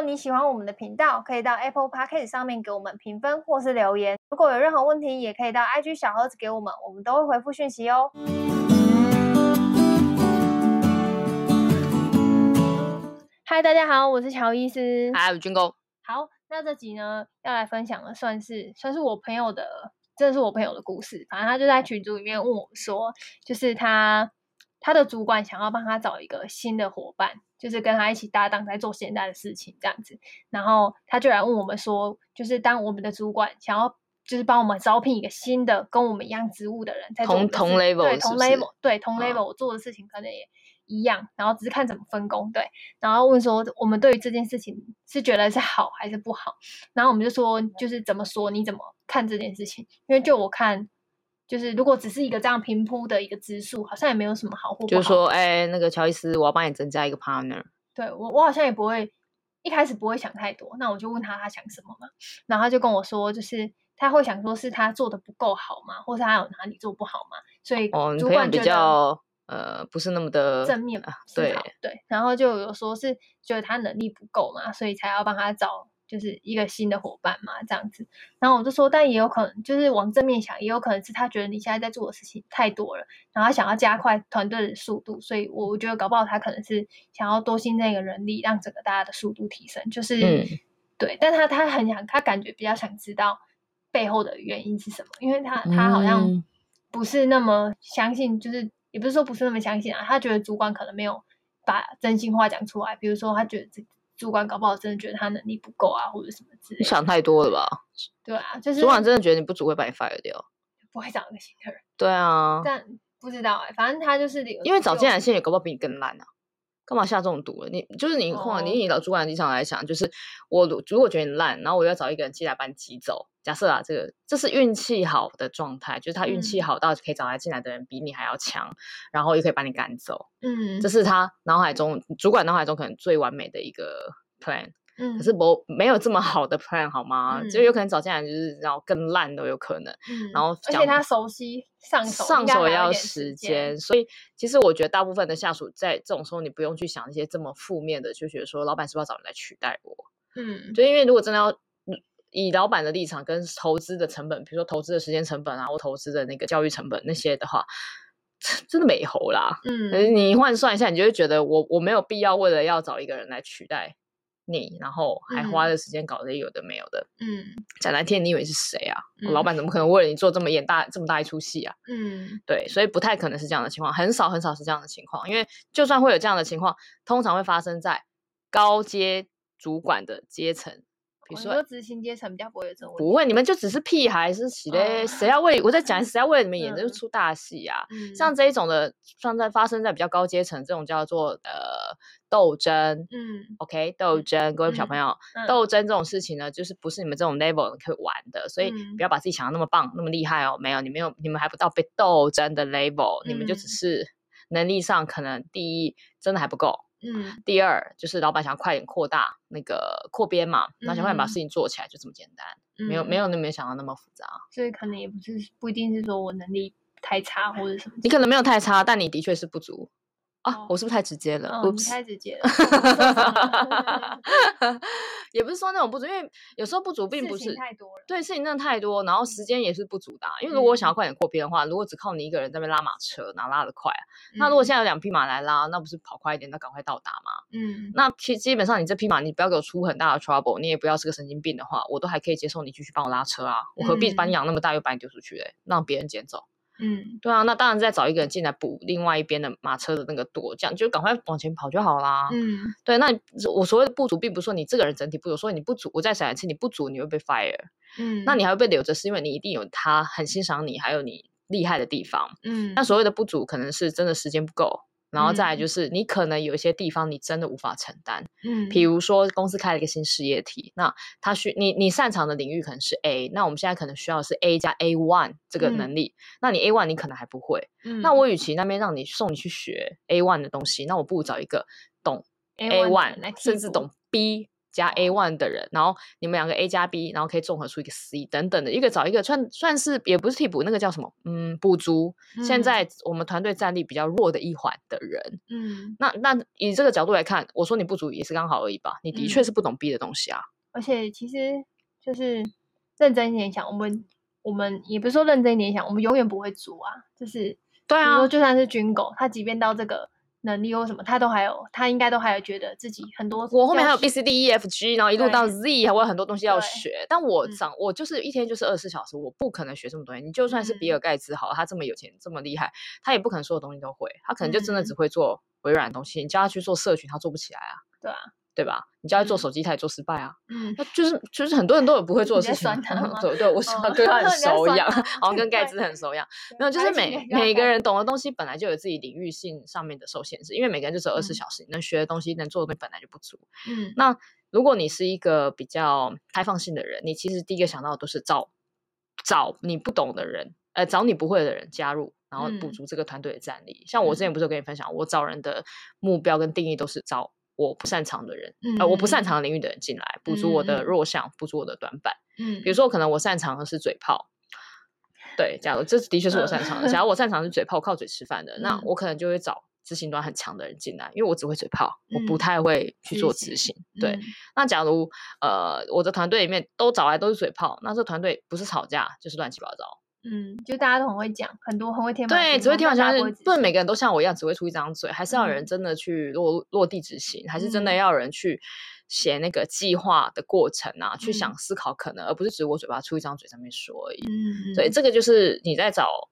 果你喜欢我们的频道，可以到 Apple Podcast 上面给我们评分或是留言。如果有任何问题，也可以到 IG 小盒子给我们，我们都会回复讯息哦。嗨，大家好，我是乔伊斯。嗨，我是军哥。好，那这集呢，要来分享的算是算是我朋友的，真的是我朋友的故事。反正他就在群组里面问我说，就是他他的主管想要帮他找一个新的伙伴，就是跟他一起搭档在做现在的事情这样子。然后他就来问我们说，就是当我们的主管想要就是帮我们招聘一个新的跟我们一样职务的人，在做同同 level 对同 level 对同 level 我做的事情可能也。一样，然后只是看怎么分工，对，然后问说我们对于这件事情是觉得是好还是不好，然后我们就说就是怎么说，你怎么看这件事情？因为就我看，就是如果只是一个这样平铺的一个支数，好像也没有什么好或不好。就是说，哎，那个乔伊斯，我要帮你增加一个 partner。对我，我好像也不会一开始不会想太多，那我就问他他想什么嘛，然后他就跟我说，就是他会想说是他做的不够好嘛，或是他有哪里做不好嘛，所以主管觉得。哦呃，不是那么的正面嘛？对对，然后就有说是觉得他能力不够嘛，所以才要帮他找就是一个新的伙伴嘛，这样子。然后我就说，但也有可能就是往正面想，也有可能是他觉得你现在在做的事情太多了，然后他想要加快团队的速度，所以我觉得搞不好他可能是想要多新增一个人力，让整个大家的速度提升。就是、嗯、对，但他他很想，他感觉比较想知道背后的原因是什么，因为他他好像不是那么相信，就是。也不是说不是那么相信啊，他觉得主管可能没有把真心话讲出来，比如说他觉得主管搞不好真的觉得他能力不够啊，或者什么之类的。你想太多了吧？对啊，就是主管真的觉得你不足会把你 fire 掉，不会找一个新的人。对啊，但不知道哎、欸，反正他就是因为找进来的也搞不好比你更烂啊。干嘛下这种毒了？你就是你，换你以老主管的立场来想，就是我如果觉得你烂，然后我要找一个人进来把你挤走。假设啊，这个这是运气好的状态，就是他运气好到可以找来进来的人比你还要强，嗯、然后又可以把你赶走。嗯，这是他脑海中主管脑海中可能最完美的一个 plan。嗯，可是我没有这么好的 plan 好吗？就、嗯、有可能找进来就是然后更烂都有可能。嗯，然后而且他熟悉上手，上手也要时间，所以其实我觉得大部分的下属在这种时候，你不用去想一些这么负面的，就觉得说老板是不是要找人来取代我？嗯，就因为如果真的要以老板的立场跟投资的成本，比如说投资的时间成本啊，或投资的那个教育成本那些的话，真的没猴啦。嗯，你换算一下，你就会觉得我我没有必要为了要找一个人来取代。你然后还花了时间搞这有的没有的，嗯，讲难听，你以为是谁啊？嗯、老板怎么可能为了你做这么演大这么大一出戏啊？嗯，对，所以不太可能是这样的情况，很少很少是这样的情况，因为就算会有这样的情况，通常会发生在高阶主管的阶层。比如说执行阶层比较不会有这种，不会，你们就只是屁孩是谁嘞？谁要为我在讲谁要为了你们演，这就出大戏啊！像这一种的，放在发生在比较高阶层，这种叫做呃斗争，嗯，OK，斗争，各位小朋友，斗争这种事情呢，就是不是你们这种 level 可以玩的，所以不要把自己想的那么棒，那么厉害哦，没有，你没有，你们还不到被斗争的 level，你们就只是能力上可能第一真的还不够。嗯，第二就是老板想要快点扩大那个扩编嘛，然后想快点把事情做起来，就这么简单，嗯、没有没有那么想到那么复杂，所以可能也不是不一定是说我能力太差或者什么，你可能没有太差，但你的确是不足。啊，我是不是太直接了？我不太直接了，也不是说那种不足，因为有时候不足并不是太多了。对，事情真的太多，然后时间也是不足的。因为如果我想要快点过边的话，如果只靠你一个人在那边拉马车，哪拉得快啊？那如果现在有两匹马来拉，那不是跑快一点，那赶快到达吗？嗯，那其基本上你这匹马，你不要给我出很大的 trouble，你也不要是个神经病的话，我都还可以接受你继续帮我拉车啊。我何必把你养那么大又把你丢出去嘞？让别人捡走。嗯，对啊，那当然再找一个人进来补另外一边的马车的那个舵，这样就赶快往前跑就好啦。嗯，对，那我所谓的不足，并不是说你这个人整体不足，所以你不足，我再想一次，你不足你会被 fire。嗯，那你还会被留着，是因为你一定有他很欣赏你，还有你厉害的地方。嗯，那所谓的不足，可能是真的时间不够。然后再来就是，你可能有一些地方你真的无法承担，嗯，比如说公司开了一个新事业体，那他需你你擅长的领域可能是 A，那我们现在可能需要的是 A 加 A one 这个能力，嗯、那你 A one 你可能还不会，嗯，那我与其那边让你送你去学 A one 的东西，那我不如找一个懂 A one 甚至懂 B 加 A one 的人，然后你们两个 A 加 B，然后可以综合出一个 C 等等的一个找一个算算是也不是替补，那个叫什么？嗯，补足现在我们团队战力比较弱的一环的人。嗯，那那以这个角度来看，我说你不足也是刚好而已吧？你的确是不懂 B 的东西啊。而且其实就是认真一点想，我们我们也不是说认真一点想，我们永远不会足啊。就是对啊，就算是军狗，他即便到这个。能力或什么，他都还有，他应该都还有觉得自己很多。我后面还有 B C D E F G，然后一路到 Z，我有很多东西要学。但我长，我就是一天就是二十四小时，我不可能学这么多东西。你就算是比尔盖茨好，他这么有钱，这么厉害，他也不可能所有东西都会。他可能就真的只会做微软的东西。你叫他去做社群，他做不起来啊。对啊。对吧？你叫他做手机，他也做失败啊。嗯，那就是就是很多人都有不会做的事情。对对，我对他很熟一样，好像跟盖茨很熟一样。没有，就是每每个人懂的东西本来就有自己领域性上面的受限制，因为每个人就只有二十四小时，能学的东西、能做的东西本来就不足。嗯，那如果你是一个比较开放性的人，你其实第一个想到的都是找找你不懂的人，呃，找你不会的人加入，然后补足这个团队的战力。像我之前不是有跟你分享，我找人的目标跟定义都是找。我不擅长的人，嗯、呃，我不擅长的领域的人进来，补足我的弱项，补、嗯、足我的短板。嗯，比如说，可能我擅长的是嘴炮，对，假如这的确是我擅长的。假如我擅长的是嘴炮，靠嘴吃饭的，嗯、那我可能就会找执行端很强的人进来，因为我只会嘴炮，嗯、我不太会去做执行。嗯、对，那假如呃，我的团队里面都找来都是嘴炮，那这团队不是吵架就是乱七八糟。嗯，就大家都很会讲，很多很会天马对，只会天马行空，不能每个人都像我一样只会出一张嘴，还是要有人真的去落落地执行，还是真的要有人去写那个计划的过程啊，去想思考可能，而不是只我嘴巴出一张嘴上面说而已。嗯，所以这个就是你在找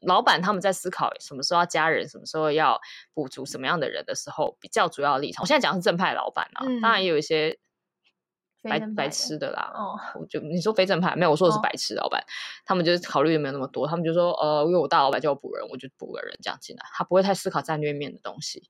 老板，他们在思考什么时候要加人，什么时候要补足什么样的人的时候，比较主要的立场。我现在讲的是正派老板啊，当然也有一些。白白痴的啦，哦，我就你说非正派没有，我说的是白痴老板，哦、他们就是考虑的没有那么多，他们就说呃，因为我大老板叫我补人，我就补个人这样进来，他不会太思考战略面的东西。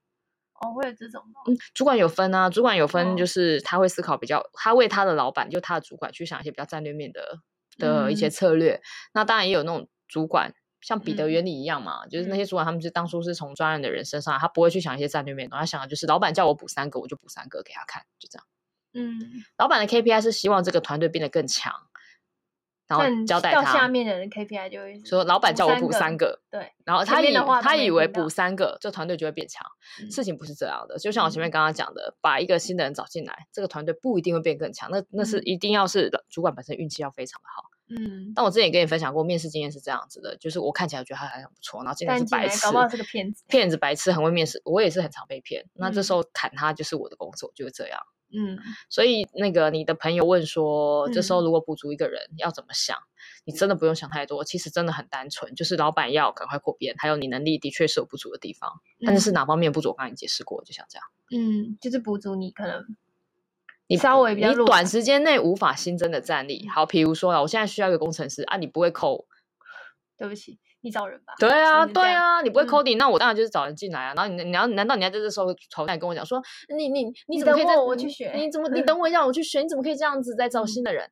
哦，会有这种嗯，主管有分啊，主管有分，就是他会思考比较，哦、他为他的老板，就他的主管去想一些比较战略面的的一些策略。嗯、那当然也有那种主管，像彼得原理一样嘛，嗯、就是那些主管他们就当初是从专案的人身上，他不会去想一些战略面的，他想的就是老板叫我补三个，我就补三个给他看，就这样。嗯，老板的 KPI 是希望这个团队变得更强，然后交代他下面的人 KPI 就会说，老板叫我补三个，对，然后他以他以为补三个，这团队就会变强，事情不是这样的。就像我前面刚刚讲的，把一个新的人找进来，这个团队不一定会变更强，那那是一定要是主管本身运气要非常的好。嗯，但我之前也跟你分享过，面试经验是这样子的，就是我看起来觉得他还很不错，然后进来是白痴，搞不好是个骗子，骗子白痴，很会面试，我也是很常被骗。那这时候砍他就是我的工作，就是这样。嗯，所以那个你的朋友问说，这时候如果补足一个人要怎么想？你真的不用想太多，其实真的很单纯，就是老板要赶快扩编，还有你能力的确是有不足的地方，但是是哪方面不足？我刚才解释过，就像这样。嗯，就是补足你可能你稍微比较你短时间内无法新增的战力。好，比如说啊，我现在需要一个工程师啊，你不会扣，对不起。你找人吧。对啊，对啊，你不会 coding，那我当然就是找人进来啊。然后你你要难道你要在这时候吵来跟我讲说，你你你怎么可以在我去学？你怎么你等我一下我去学？你怎么可以这样子再招新的人？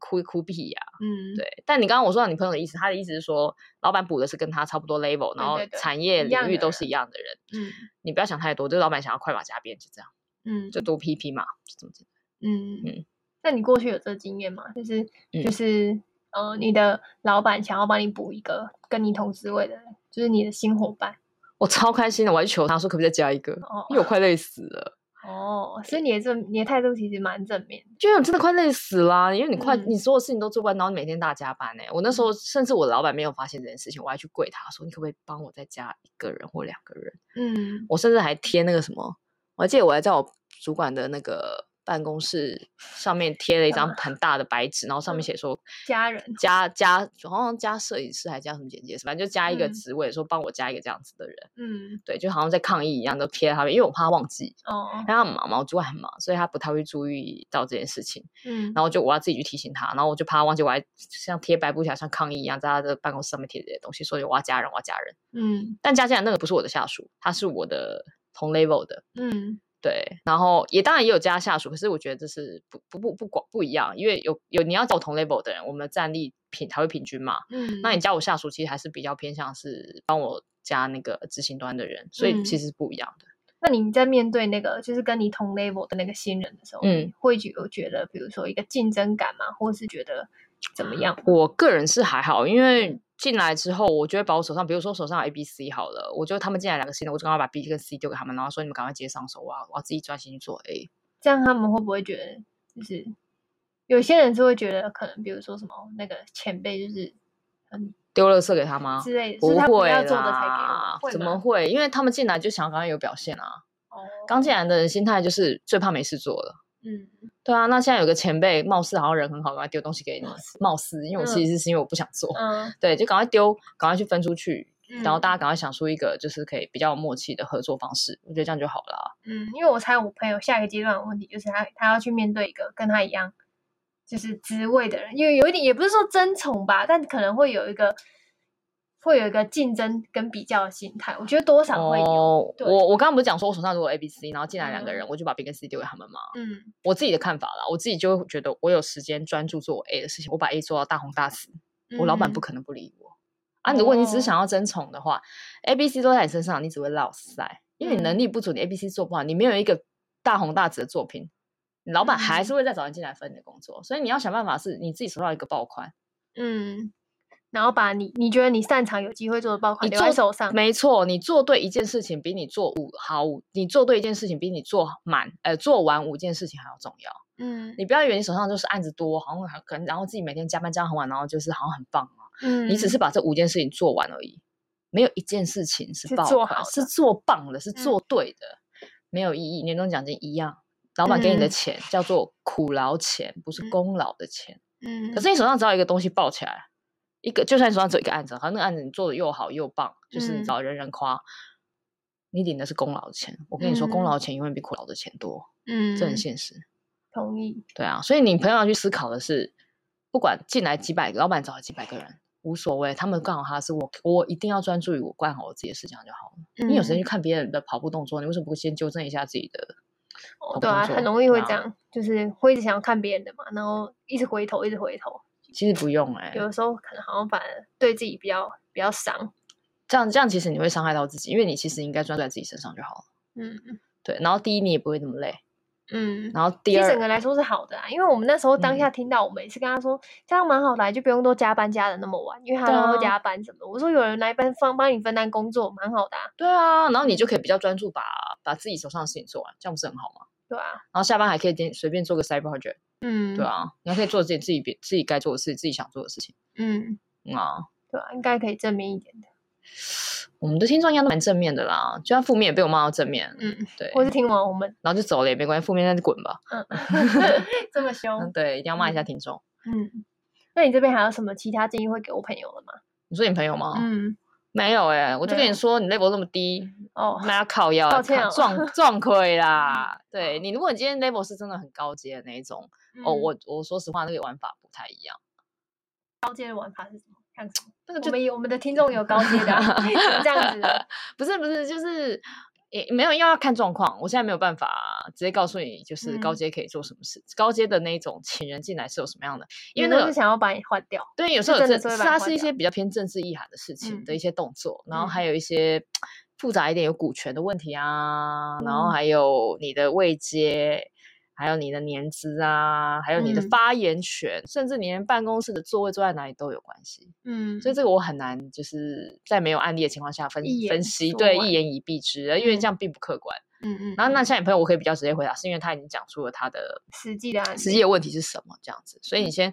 哭一哭屁呀！嗯，对。但你刚刚我说到你朋友的意思，他的意思是说，老板补的是跟他差不多 level，然后产业领域都是一样的人。嗯，你不要想太多，就是老板想要快马加鞭，就这样。嗯，就多批批嘛，就这么简单。嗯嗯。那你过去有这个经验吗？就是就是。呃，你的老板想要帮你补一个跟你同职位的人，就是你的新伙伴，我超开心的，我还求他说可不可以再加一个，哦、因为我快累死了。哦，所以你的这你的态度其实蛮正面，就我真的快累死啦，因为你快，嗯、你所有事情都做不完，然后你每天大加班呢。我那时候甚至我的老板没有发现这件事情，我还去跪他说，你可不可以帮我再加一个人或两个人？嗯，我甚至还贴那个什么，我还记得我还在我主管的那个。办公室上面贴了一张很大的白纸，然后上面写说加人加加，好像加摄影师还加什么简介，反正就加一个职位，说帮我加一个这样子的人。嗯，对，就好像在抗议一样，都贴在他们，因为我怕他忘记。哦，他很忙嘛，我主管很忙，所以他不太会注意到这件事情。嗯，然后就我要自己去提醒他，然后我就怕他忘记，我还像贴白布条，像抗议一样，在他的办公室上面贴这些东西，所以我要加人，我要加人。嗯，但加进来那个不是我的下属，他是我的同 level 的。嗯。对，然后也当然也有加下属，可是我觉得这是不不不不广不一样，因为有有你要找同 level 的人，我们的战力平才会平均嘛。嗯，那你加我下属，其实还是比较偏向是帮我加那个执行端的人，所以其实是不一样的。那你在面对那个就是跟你同 level 的那个新人的时候，嗯，会有觉得比如说一个竞争感嘛？或是觉得怎么样？我个人是还好，因为进来之后，我就会把我手上，比如说手上有 A、B、C 好了，我就他们进来两个新的，我就赶快把 B 跟 C 丢给他们，然后说你们赶快接上手，我要我要自己专心去做 A。这样他们会不会觉得就是有些人是会觉得可能比如说什么那个前辈就是很。丢了色给他吗？之类的，不会啦，怎么会？因为他们进来就想要赶快有表现啊。哦，刚进来的人心态就是最怕没事做了。嗯，对啊。那现在有个前辈，貌似好像人很好，赶快丢东西给你。貌似，因为我其实是因为我不想做。嗯，对，就赶快丢，赶快去分出去，然后大家赶快想出一个就是可以比较有默契的合作方式。我觉得这样就好了。嗯，因为我猜我朋友下一个阶段的问题就是他他要去面对一个跟他一样。就是职位的人，因为有一点也不是说争宠吧，但可能会有一个会有一个竞争跟比较的心态。我觉得多少会有。我我刚刚不是讲说，我手上如果 A、B、C，然后进来两个人，嗯、我就把 B 跟 C 丢给他们吗？嗯，我自己的看法啦，我自己就会觉得我有时间专注做我 A 的事情，我把 A 做到大红大紫，嗯、我老板不可能不理我。啊，如果你只是想要争宠的话、哦、，A、B、C 都在你身上，你只会落赛，因为你能力不足，你 A、B、C 做不好，你没有一个大红大紫的作品。老板还是会再找人进来分你的工作，嗯、所以你要想办法是你自己手上一个爆款，嗯，然后把你你觉得你擅长有机会做的爆款你留在手上。没错，你做对一件事情比你做五好五，你做对一件事情比你做满呃做完五件事情还要重要。嗯，你不要以为你手上就是案子多，好像可能然后自己每天加班加很晚，然后就是好像很棒啊。嗯，你只是把这五件事情做完而已，没有一件事情是爆款，是做，棒的，是做对的，嗯、没有意义。年终奖金一样。老板给你的钱叫做苦劳钱，不是功劳的钱。嗯，可是你手上只要一个东西爆起来，一个就算你手上只有一个案子，好像那个案子你做的又好又棒，就是你找人人夸，你领的是功劳的钱。我跟你说，功劳的钱永远比苦劳的钱多。嗯，这很现实。同意。对啊，所以你朋友要去思考的是，不管进来几百个，老板找了几百个人，无所谓，他们干好他的事，我我一定要专注于我干好我自己的事情就好了。你有时间去看别人的跑步动作，你为什么不先纠正一下自己的？哦，对啊，很容易会这样，就是会一直想要看别人的嘛，然后一直回头，一直回头。其实不用哎，有的时候可能好像反而对自己比较比较伤。这样这样其实你会伤害到自己，因为你其实应该专注在自己身上就好了。嗯嗯，对。然后第一，你也不会那么累。嗯。然后第二，整个来说是好的啊，因为我们那时候当下听到，我们也是跟他说这样蛮好的，就不用都加班加的那么晚，因为他都会加班什么的。我说有人来帮帮帮你分担工作，蛮好的啊。对啊，然后你就可以比较专注把把自己手上的事情做完，这样不是很好吗？对啊，然后下班还可以点随便做个 side project，嗯，对啊，你还可以做自己自己别自己该做的事，自己想做的事情，嗯啊，对啊，应该可以正面一点的。我们的听众应该都蛮正面的啦，就算负面也被我骂到正面，嗯，对。或是听完我们，然后就走了也没关系，负面那就滚吧。嗯，这么凶，对，一定要骂一下听众。嗯，那你这边还有什么其他建议会给我朋友的吗？你说你朋友吗？嗯。没有哎、欸，我就跟你说，你 level 那么低哦，那要靠腰，撞 撞亏啦。对你，如果你今天 level 是真的很高阶的那一种，嗯、哦，我我说实话，那个玩法不太一样。高阶的玩法是什么？看什么？那个就我们有我们的听众有高阶的、啊，这样子的。不是不是，就是。也没有，又要看状况。我现在没有办法直接告诉你，就是高阶可以做什么事。嗯、高阶的那种请人进来是有什么样的？因为那个是想要把你换掉。对，有时候有是它是一些比较偏政治意涵的事情的一些动作，嗯、然后还有一些复杂一点有股权的问题啊，嗯、然后还有你的位阶。还有你的年资啊，还有你的发言权，嗯、甚至你连办公室的座位坐在哪里都有关系。嗯，所以这个我很难就是在没有案例的情况下分分析，对，一言以蔽之，因为这样并不客观。嗯嗯。然后那像你朋友，我可以比较直接回答，是因为他已经讲出了他的实际的实际的问题是什么这样子，所以你先、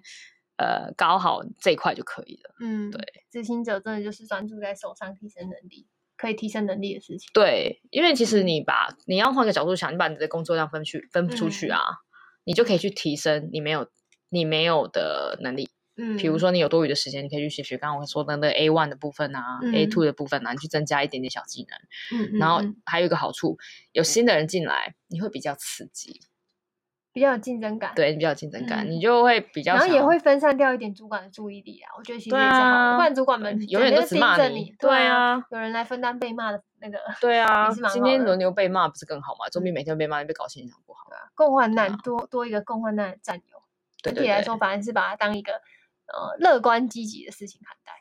嗯、呃搞好这一块就可以了。嗯，对，执行者真的就是专注在手上提升能力。可以提升能力的事情。对，因为其实你把你要换个角度想，你把你的工作量分去分出去啊，嗯、你就可以去提升你没有你没有的能力。嗯，比如说你有多余的时间，你可以去学学刚刚我说的那个 A one 的部分啊、嗯、A two 的部分啊，你去增加一点点小技能。嗯，然后还有一个好处，有新的人进来，你会比较刺激。比较有竞争感，对，你比较有竞争感，嗯、你就会比较，然后也会分散掉一点主管的注意力啊。我觉得其实也是好，啊、不然主管们永远都只骂你。对啊，有人来分担被骂的那个。对啊，今天轮流被骂不是更好吗？总比每天被骂，你被搞心情不好。对啊，共患难，多多一个共患难的战友。整体来说，反而是把它当一个呃乐观积极的事情看待。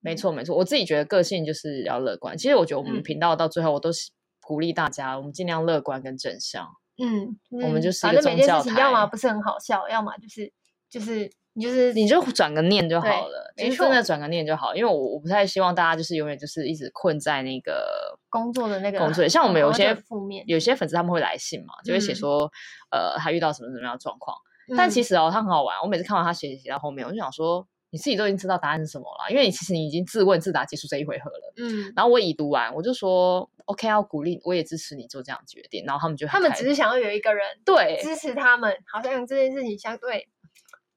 没错没错，我自己觉得个性就是要乐观。其实我觉得我们频道到最后，我都是。鼓励大家，我们尽量乐观跟正向。嗯，我们就是反正每件事情要么不是很好笑，要么就是就是你就是你就转个念就好了，没错，真的转个念就好。因为我我不太希望大家就是永远就是一直困在那个工作的那个工作。像我们有些负面，有些粉丝他们会来信嘛，就会写说，嗯、呃，他遇到什么什么样的状况。嗯、但其实哦，他很好玩。我每次看完他写写到后面，我就想说，你自己都已经知道答案是什么了，因为你其实你已经自问自答结束这一回合了。嗯。然后我已读完，我就说。OK，要鼓励，我也支持你做这样决定。然后他们就他们只是想要有一个人对支持他们，好像这件事情相对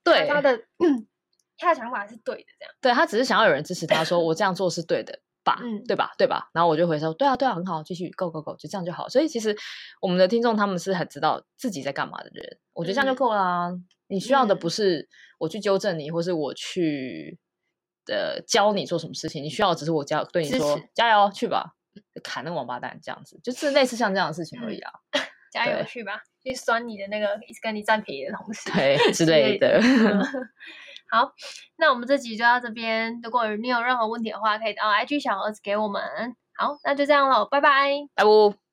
对他的 他的想法是对的，这样。对，他只是想要有人支持他，说我这样做是对的吧？嗯，对吧？对吧？然后我就回说，对啊，对啊，很好，继续，Go Go Go，就这样就好。所以其实我们的听众他们是很知道自己在干嘛的人，我觉得这样就够啦。嗯、你需要的不是我去纠正你，或是我去呃教你做什么事情，你需要的只是我教对你说加油去吧。砍那个王八蛋，这样子就是类似像这样的事情而已啊！加油去吧，去酸你的那个一直跟你占便宜的同事，对之类的。好，那我们这集就到这边。如果你有任何问题的话，可以到 IG 小盒子给我们。好，那就这样喽，拜拜，拜拜。